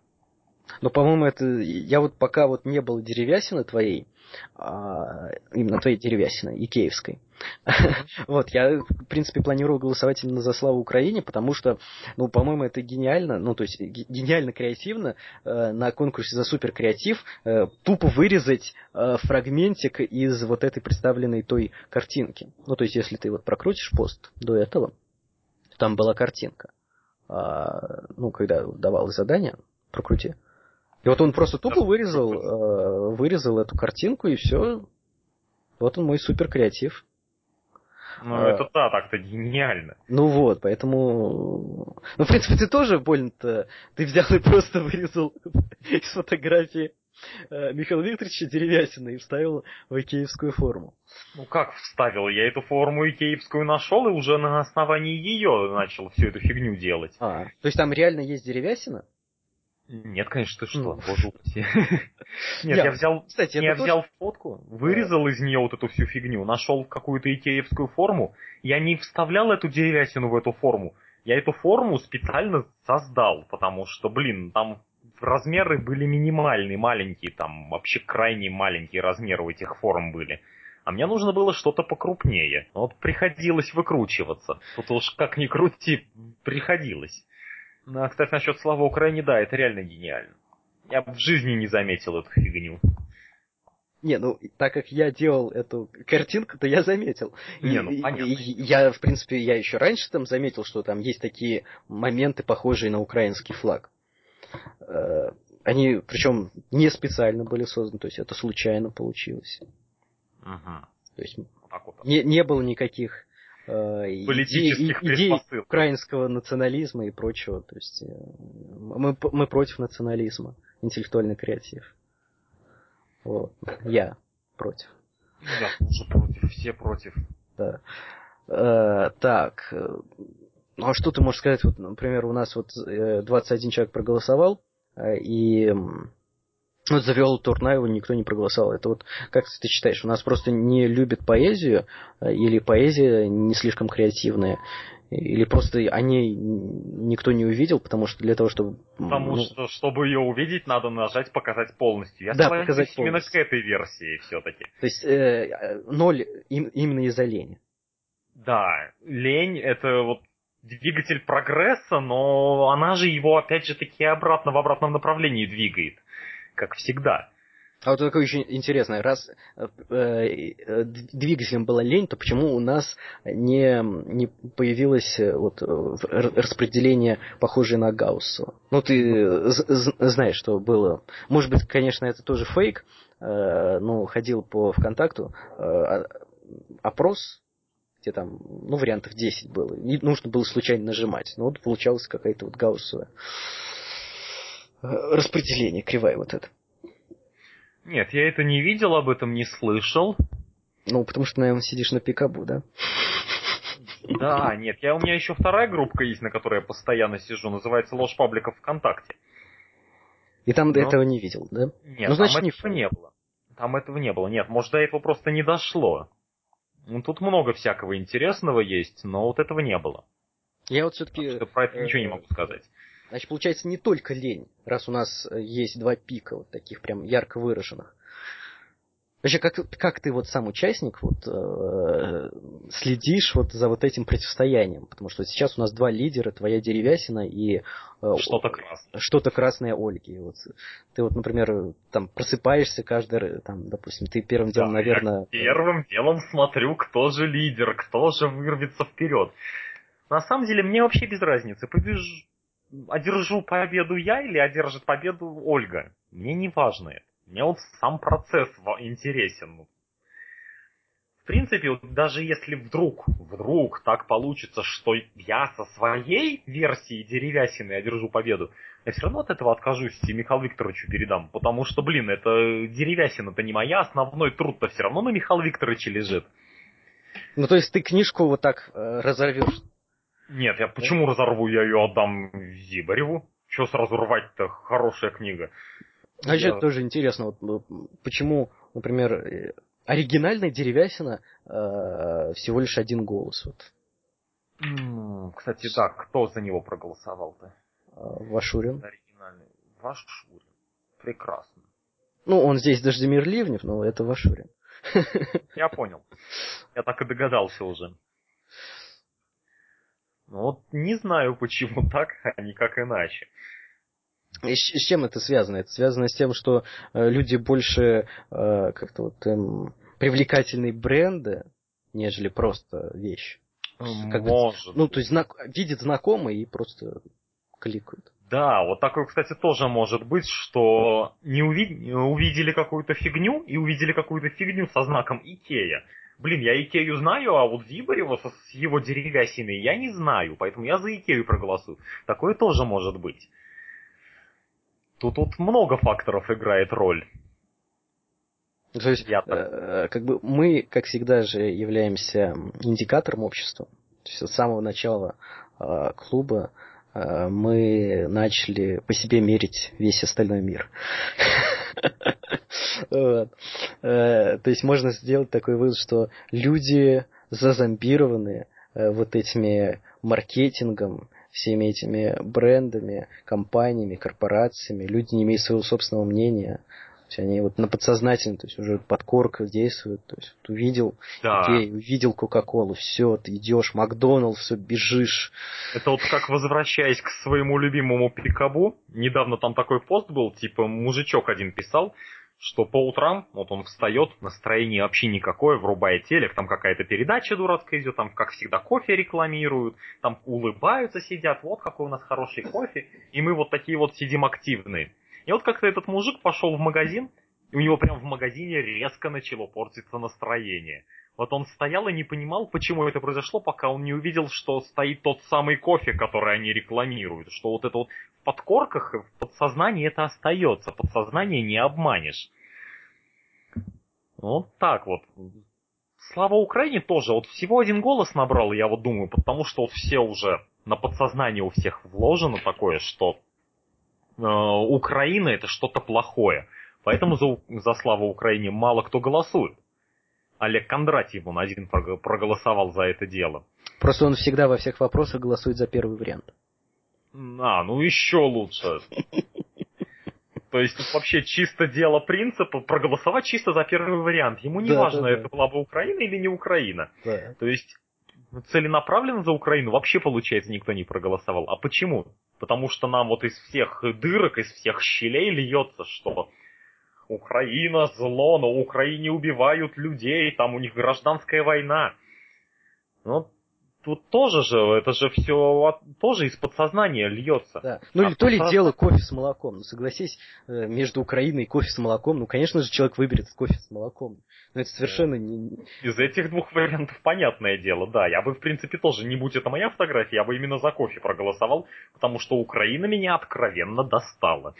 Но, по-моему, это... Я вот пока вот не был деревясины твоей, а, именно твоей деревясины, икеевской, вот, я, в принципе, планирую голосовать именно за славу Украине, потому что, ну, по-моему, это гениально, ну, то есть гениально креативно э, на конкурсе за супер креатив э, тупо вырезать э, фрагментик из вот этой представленной той картинки. Ну, то есть, если ты вот прокрутишь пост до этого, там была картинка. А, ну, когда давал задание, прокрути. И вот он просто тупо вырезал, э, вырезал эту картинку, и все. Вот он мой супер креатив. Ну, а, это да, так-то гениально. Ну вот, поэтому... Ну, в принципе, ты тоже больно-то... Ты взял и просто вырезал из фотографии э, Михаила Викторовича Деревясина и вставил в икеевскую форму. Ну как вставил? Я эту форму икеевскую нашел и уже на основании ее начал всю эту фигню делать. А, то есть там реально есть Деревясина? Нет, конечно, ты что, ну. боже упаси. Нет, я взял, Кстати, я взял фотку, вырезал из нее вот эту всю фигню, нашел какую-то икеевскую форму, я не вставлял эту деревясину в эту форму, я эту форму специально создал, потому что, блин, там размеры были минимальные, маленькие, там вообще крайне маленькие размеры у этих форм были. А мне нужно было что-то покрупнее. Вот приходилось выкручиваться. Тут уж как ни крути, приходилось. Ну, а, кстати, насчет слова Украине, да, это реально гениально. Я в жизни не заметил эту фигню. Не, ну, так как я делал эту картинку, то я заметил. Не, ну, понятно. Я, в принципе, я еще раньше там заметил, что там есть такие моменты, похожие на украинский флаг. Э, они, причем, не специально были созданы, то есть это случайно получилось. Угу. То есть вот не, не было никаких политических идей, идей украинского национализма и прочего. То есть э, мы, мы против национализма, интеллектуальный креатив. Вот. Я против. Я тоже против, все против. Да. Э, так. Ну а что ты можешь сказать? Вот, например, у нас вот 21 человек проголосовал, и вот за Виолу Турнаеву никто не проголосовал. Это вот, как ты считаешь, у нас просто не любят поэзию, э, или поэзия не слишком креативная, или просто о ней никто не увидел, потому что для того, чтобы... Потому ну... что, чтобы ее увидеть, надо нажать «Показать полностью». Я да, показать именно полностью. к этой версии все-таки. То есть э, ноль им, именно из-за лени. Да, лень это вот двигатель прогресса, но она же его опять же таки обратно в обратном направлении двигает как всегда. А вот такое еще интересное, раз э, э, двигателем была лень, то почему у нас не, не появилось э, вот, распределение, похожее на Гауссу? Ну, ты знаешь, что было. Может быть, конечно, это тоже фейк, ну, ходил по ВКонтакту, опрос, где там, ну, вариантов 10 было. Не нужно было случайно нажимать. Но вот получалось какая-то вот гауссовая распределение, кривая вот это. Нет, я это не видел, об этом не слышал. Ну, потому что, наверное, сидишь на пикабу, да? Да, нет, я, у меня еще вторая группа есть, на которой я постоянно сижу, называется Ложь Паблика ВКонтакте. И там Но... этого не видел, да? Нет, ну, значит, там этого не... не было. Там этого не было. Нет, может, до этого просто не дошло. Ну, тут много всякого интересного есть, но вот этого не было. Я вот все-таки... Про это ничего не могу сказать. Значит, получается не только лень, раз у нас э, есть два пика, вот таких прям ярко выраженных. Вообще, как, как ты вот сам участник вот, э, следишь вот за вот этим противостоянием? Потому что сейчас у нас два лидера, твоя деревясина и э, что-то красное. Что-то красное Ольги. Вот, ты вот, например, там просыпаешься каждый, там, допустим, ты первым делом, да, наверное... Я первым делом смотрю, кто же лидер, кто же вырвется вперед. На самом деле, мне вообще без разницы. Побежу, одержу победу я или одержит победу Ольга. Мне не важно это. Мне вот сам процесс интересен. В принципе, вот даже если вдруг, вдруг так получится, что я со своей версией деревясины одержу победу, я все равно от этого откажусь и Михаилу Викторовичу передам. Потому что, блин, это деревясина-то не моя, основной труд-то все равно на Михаила Викторовича лежит. Ну, то есть ты книжку вот так э, разорвешь? Нет, я почему разорву, я ее отдам Зибареву? Че сразу рвать-то? Хорошая книга. А еще я... тоже интересно, вот, ну, почему, например, э, оригинальная деревясина э, всего лишь один голос. Вот. Кстати, да, кто за него проголосовал-то? Э, Вашурин. Оригинальный. Вашурин. Прекрасно. Ну, он здесь Дождемир Ливнев, но это Вашурин. Я понял. Я так и догадался уже. Ну вот не знаю, почему так, а не как иначе. И с, чем это связано? Это связано с тем, что э, люди больше э, как-то вот эм, привлекательные бренды, нежели просто вещь. Как Может. Бы, ну, то есть знак, видят знакомые и просто кликают. Да, вот такое, кстати, тоже может быть, что не увид... увидели какую-то фигню и увидели какую-то фигню со знаком Икея блин, я Икею знаю, а вот Зибарева с его деревясиной я не знаю, поэтому я за Икею проголосую. Такое тоже может быть. Тут вот много факторов играет роль. То есть, я э, как бы мы, как всегда же, являемся индикатором общества. То есть, с самого начала э, клуба э, мы начали по себе мерить весь остальной мир. Э, то есть можно сделать такой вывод, что люди зазомбированы э, вот этими маркетингом, всеми этими брендами, компаниями, корпорациями. Люди не имеют своего собственного мнения. Есть они вот на подсознательно, то есть уже подкорка действуют. То есть вот увидел да. идею, увидел Кока-Колу, все, ты идешь, Макдоналдс, все, бежишь. Это вот как возвращаясь к своему любимому Пикабу, недавно там такой пост был, типа мужичок один писал, что по утрам, вот он встает, настроение вообще никакое, врубает телек, там какая-то передача дурацкая идет, там, как всегда, кофе рекламируют, там улыбаются, сидят, вот какой у нас хороший кофе, и мы вот такие вот сидим активные. И вот как-то этот мужик пошел в магазин, и у него прям в магазине резко начало портиться настроение. Вот он стоял и не понимал, почему это произошло, пока он не увидел, что стоит тот самый кофе, который они рекламируют. Что вот это вот в подкорках, в подсознании это остается. Подсознание не обманешь. Вот так вот. Слава Украине тоже. Вот всего один голос набрал, я вот думаю, потому что вот все уже на подсознание у всех вложено такое, что Украина это что-то плохое. Поэтому за, за славу Украине мало кто голосует. Олег Кондратьев, он один проголосовал за это дело. Просто он всегда во всех вопросах голосует за первый вариант. А, ну еще лучше. То есть тут вообще чисто дело принципа проголосовать чисто за первый вариант. Ему не да, важно, да, да. это была бы Украина или не Украина. Да. То есть целенаправленно за Украину вообще, получается, никто не проголосовал. А почему? Потому что нам вот из всех дырок, из всех щелей льется, что Украина зло, но Украине убивают людей, там у них гражданская война. Ну, тут тоже же, это же все тоже из подсознания льется. Да. Ну А то ли подсоз- дело кофе с молоком. Ну согласись, э, между Украиной и кофе с молоком, ну конечно же человек выберет кофе с молоком. Но это совершенно не... Из этих двух вариантов понятное дело, да. Я бы, в принципе, тоже, не будь это моя фотография, я бы именно за кофе проголосовал, потому что Украина меня откровенно достала.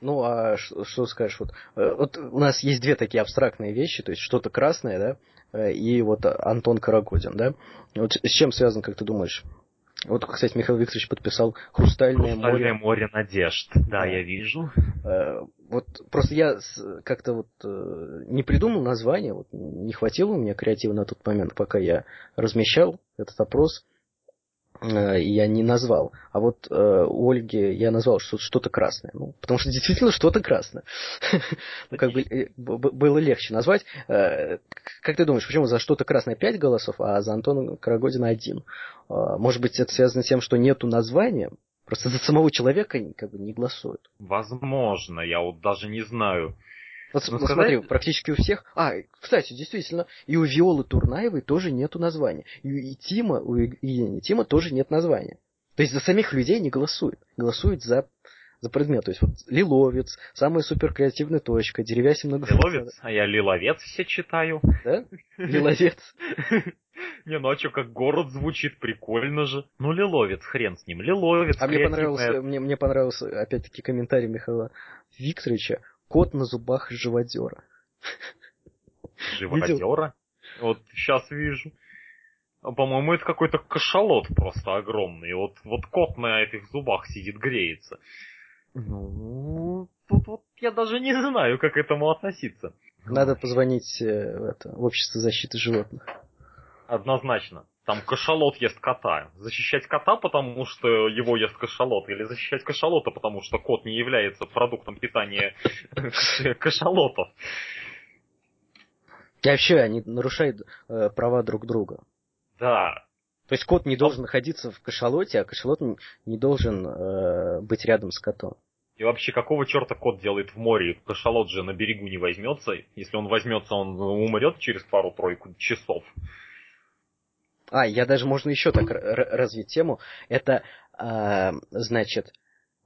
Ну, а что скажешь? Вот, э, вот у нас есть две такие абстрактные вещи, то есть что-то красное, да, и вот Антон Карагодин, да. Вот с чем связан, как ты думаешь? Вот, кстати, Михаил Викторович подписал «Хрустальное, Хрустальное море». море надежд. Да, Да. я вижу. Э, Вот просто я как-то вот э, не придумал название, вот не хватило у меня креатива на тот момент, пока я размещал этот опрос, э, я не назвал. А вот э, у Ольги я назвал что- что-то красное. Ну, потому что действительно что-то красное. Ну, как бы э, было легче назвать. Э, Как ты думаешь, почему за что-то красное 5 голосов, а за Антона Карагодина один? Э, Может быть, это связано с тем, что нету названия? Просто за самого человека как бы не голосуют. Возможно, я вот даже не знаю. Вот Ну, ну, сказать- смотри, практически у всех. А, кстати, действительно, и у Виолы Турнаевой тоже нету названия. И у Тима, у Евгения Тима тоже нет названия. То есть за самих людей не голосуют. Голосуют за, за предмет. То есть вот Лиловец, самая суперкреативная точка, деревясин много. Лиловец, а я лиловец все читаю. Да? Лиловец. Не, ну а что, как город звучит, прикольно же. Ну, Лиловец, хрен с ним. Лиловец, А мне креативная понравился, мне, мне понравился, опять-таки, комментарий Михаила Викторовича. Кот на зубах живодера. живодера. Вот сейчас вижу. А, По-моему, это какой-то кашалот просто огромный. Вот, вот кот на этих зубах сидит, греется. Ну, тут вот я даже не знаю, как к этому относиться. Надо позвонить э, в, это, в общество защиты животных. Однозначно. Там кашалот ест кота. Защищать кота, потому что его ест кашалот, или защищать кашалота, потому что кот не является продуктом питания кашалотов. И вообще, они нарушают э, права друг друга. Да. То есть кот не должен находиться в кашалоте, а кашалот не должен э, быть рядом с котом. И вообще, какого черта кот делает в море? Кашалот же на берегу не возьмется. Если он возьмется, он умрет через пару-тройку часов. А, я даже можно еще так развить тему. Это, э, значит,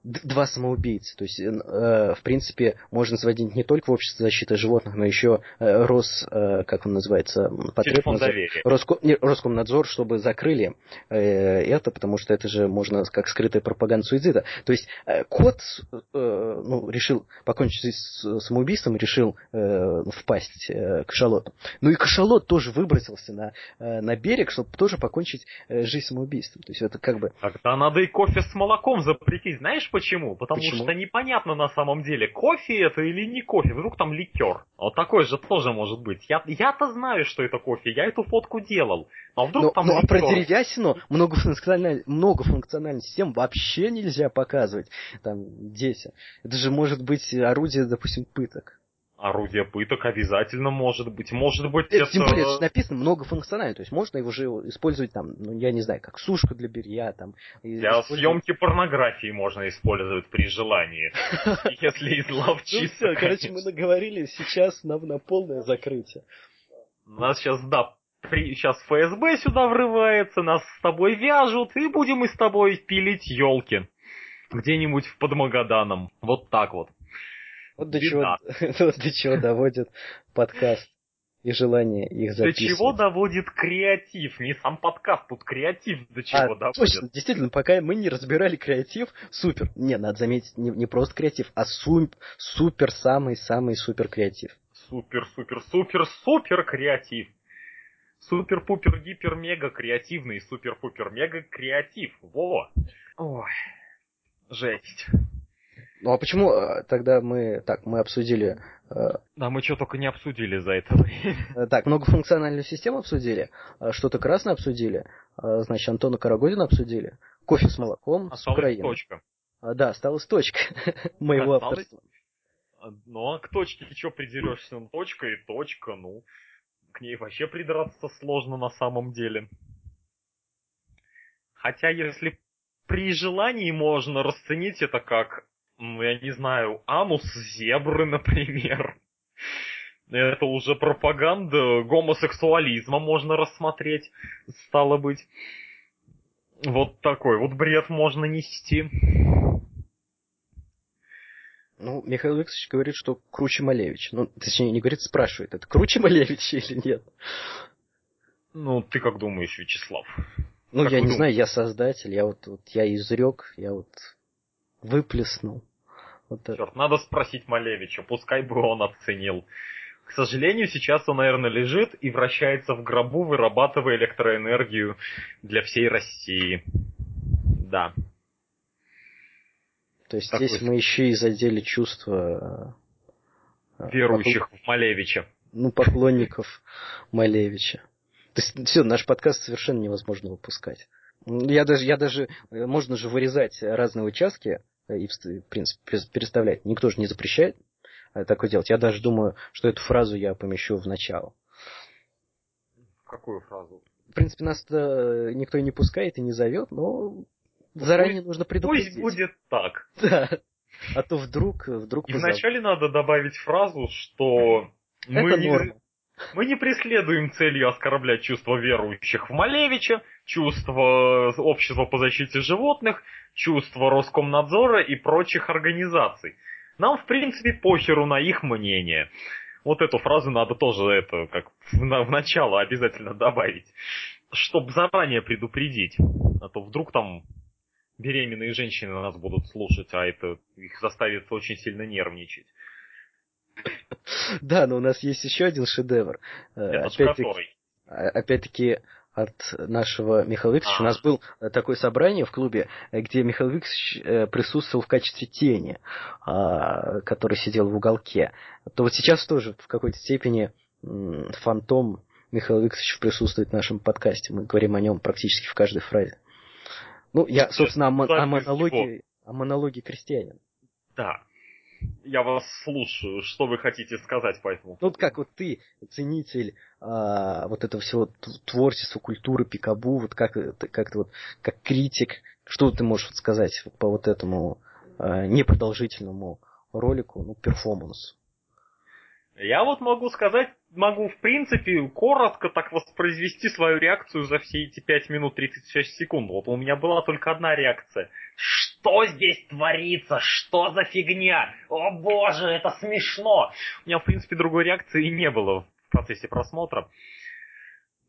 два самоубийцы. То есть, э, э, в принципе, можно сводить не только в общество защиты животных, но еще э, Рос, э, как он называется, Потребнадзор- доверия. Роско- не, Роскомнадзор, чтобы закрыли э, это, потому что это же можно как скрытая пропаганда суицида. То есть э, кот э, ну, решил покончить с самоубийством, решил э, впасть э, к кашалоту. Ну и кашалот тоже выбросился на, э, на берег, чтобы тоже покончить э, жизнь самоубийством. То есть это как бы... Тогда надо и кофе с молоком запретить. Знаешь почему? Потому Почему? что непонятно на самом деле, кофе это или не кофе. Вдруг там ликер. Вот такой же тоже может быть. Я, я-то знаю, что это кофе. Я эту фотку делал. А вдруг Ну, там ну, а про деревясину многофункциональную, многофункциональную систему вообще нельзя показывать там дети. Это же может быть орудие, допустим, пыток. Орудие пыток обязательно может быть. Может быть, Э, это... Тем более, это написано многофункционально, то есть можно его же использовать там, ну я не знаю, как сушка для белья, там. Для использовать- съемки порнографии можно использовать при желании. Если Ну изловчиться. все, короче, мы договорились сейчас на, на полное закрытие. Нас сейчас, да, сейчас ФСБ сюда врывается, нас с тобой вяжут, и будем мы с тобой пилить елки. Где-нибудь в Подмагаданом. Вот так вот. Вот до чего, вот до чего доводит подкаст и желание их До записывать. чего доводит креатив? Не сам подкаст, тут креатив до чего А, доводит. точно, действительно, пока мы не разбирали креатив, супер. Не, надо заметить, не, не просто креатив, а сум- супер самый-самый супер креатив. Супер, супер, супер, супер креатив. Супер, пупер, гипер, мега креативный, супер, пупер, мега креатив. Во. Ой. Жесть. Ну а почему э, тогда мы так мы обсудили э, Да, мы что только не обсудили за это время. э, так многофункциональную систему обсудили, что-то красное обсудили, значит Антона Карагодина обсудили, кофе с молоком с Осталась Украины. точка. А, да, осталась точка моего Осталась? авторства. Ну, а к точке что придерешься? Ну, точка и точка, ну. К ней вообще придраться сложно на самом деле. Хотя, если при желании можно расценить это как ну, я не знаю, анус зебры, например. Это уже пропаганда гомосексуализма можно рассмотреть, стало быть. Вот такой вот бред можно нести. Ну, Михаил Викторович говорит, что круче Малевич. Ну, точнее, не говорит, спрашивает, это круче Малевич или нет? Ну, ты как думаешь, Вячеслав? Ну, как я не думаешь? знаю, я создатель, я вот, вот я изрек, я вот выплеснул. Вот это. Черт, надо спросить Малевича, пускай бы он оценил. К сожалению, сейчас он, наверное, лежит и вращается в гробу, вырабатывая электроэнергию для всей России. Да. То есть Такой здесь мы еще и задели чувства э, Верующих в Малевича. поклон- ну, поклонников Малевича. То есть все, наш подкаст совершенно невозможно выпускать. Я даже, я даже, э, можно же вырезать разные участки э, и, в принципе, перес- переставлять. Никто же не запрещает э, такое делать. Я даже думаю, что эту фразу я помещу в начало. Какую фразу? В принципе, нас никто и не пускает и не зовет, но заранее нужно предупредить. Пусть будет так. Да. А то вдруг, вдруг И вначале надо добавить фразу, что мы Это не, норма. Мы не преследуем целью оскорблять чувства верующих в Малевича, чувства общества по защите животных, чувства Роскомнадзора и прочих организаций. Нам, в принципе, похеру на их мнение. Вот эту фразу надо тоже это, как в, в начало обязательно добавить, чтобы заранее предупредить. А то вдруг там беременные женщины нас будут слушать, а это их заставит очень сильно нервничать. Да, но у нас есть еще один шедевр. Э, Опять-таки, который. а- опять-таки от нашего Михаила Викторовича. А. У нас было э, такое собрание в клубе, э, где Михаил Викторович присутствовал в качестве тени, а, который сидел в уголке. То вот сейчас тоже в какой-то степени фантом Михаил Викторович присутствует в нашем подкасте. Мы говорим о нем практически в каждой фразе. Ну, я, собственно, о, о монологии, о монологии крестьянина. Да. Я вас слушаю. Что вы хотите сказать по этому? Ну, вот как вот ты, ценитель а, вот этого всего творчества, культуры, пикабу, вот как, как ты вот, как критик, что ты можешь вот сказать вот по вот этому а, непродолжительному ролику, ну, перформансу? Я вот могу сказать, могу в принципе коротко так воспроизвести свою реакцию за все эти 5 минут 36 секунд. Вот у меня была только одна реакция. Что здесь творится? Что за фигня? О боже, это смешно! У меня в принципе другой реакции и не было в процессе просмотра.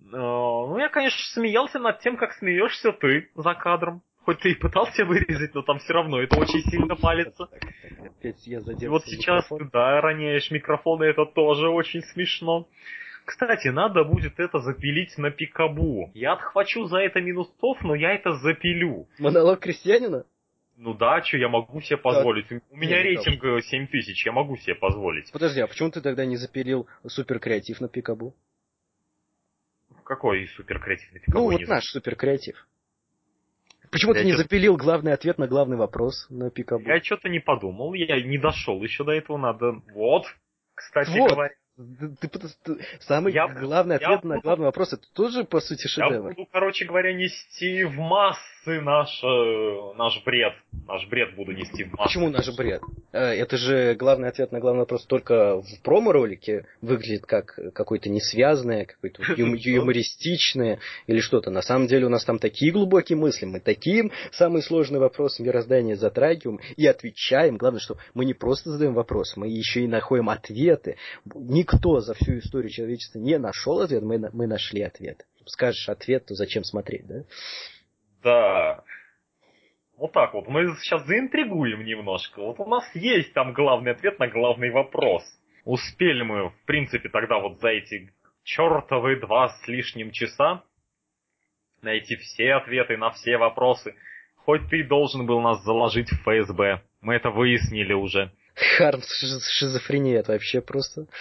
Э, Ну, я, конечно, смеялся над тем, как смеешься ты за кадром. Хоть ты и пытался вырезать, но там все равно это очень сильно палится. Так, так, опять я задел вот сейчас микрофон. ты, да, роняешь микрофон, и это тоже очень смешно. Кстати, надо будет это запилить на пикабу. Я отхвачу за это минусов, но я это запилю. Монолог крестьянина? Ну да, что я могу себе позволить. У меня Не, ну рейтинг э, 7000, я могу себе позволить. Подожди, а почему ты тогда не запилил суперкреатив на пикабу? Какой супер креативный Ну, пикабу? вот не наш суперкреатив. Почему ты Я не чё- запилил главный ответ на главный вопрос на пикабу? Я что-то не подумал, я не дошел еще до этого, надо... Вот, кстати Вот. говоря. Ты- ты ты- самый Я- главный я ответ на буду- главный вопрос это тоже, по сути, Я шедевр. буду, короче говоря, нести в массы наш, э, наш бред. Наш бред буду нести в массы. Почему наш бред? Э, Это же главный ответ на главный вопрос только в промо-ролике выглядит как какое-то несвязанное, какое-то ю- юмористичное или что-то. На самом деле у нас там такие глубокие мысли, мы такие самые сложные вопросы мироздания затрагиваем и отвечаем. Главное, что мы не просто задаем вопросы, мы еще и находим ответы. Никто за всю историю человечества не нашел ответ, мы, мы нашли ответ. Скажешь ответ, то зачем смотреть, да? Да. Вот так вот. Мы сейчас заинтригуем немножко. Вот у нас есть там главный ответ на главный вопрос. Успели мы, в принципе, тогда вот за эти чертовы два с лишним часа найти все ответы на все вопросы. Хоть ты должен был нас заложить в ФСБ. Мы это выяснили уже. Харм шиз- шизофрения, это вообще просто...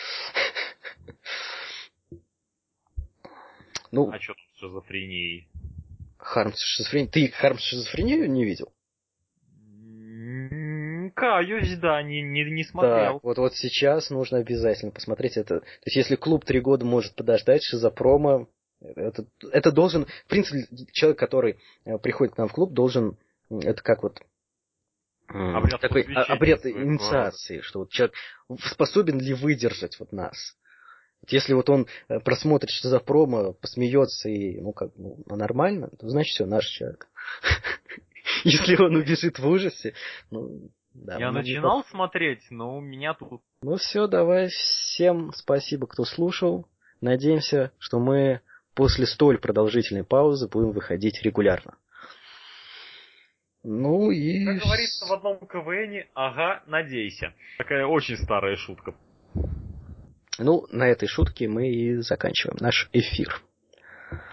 Ну, А что тут с шизофренией? Хармс шизофрения. Ты Хармс шизофрению не видел? Каюсь, да, не, не, не смотрел. Так, вот, вот сейчас нужно обязательно посмотреть это. То есть, если клуб три года может подождать шизопрома, это, это должен, в принципе, человек, который э, приходит к нам в клуб, должен, это как вот, Обряд такой а- обряд инициации, что вот человек способен ли выдержать вот нас. Если вот он э, просмотрит что за промо, посмеется и, ну, как, ну, нормально, то значит все, наш человек. Если он убежит в ужасе, ну, да. Я начинал смотреть, но у меня тут... Ну все, давай. Всем спасибо, кто слушал. Надеемся, что мы после столь продолжительной паузы будем выходить регулярно. Ну и... Как говорится в одном КВНе, ага, надейся. Такая очень старая шутка. Ну, на этой шутке мы и заканчиваем наш эфир.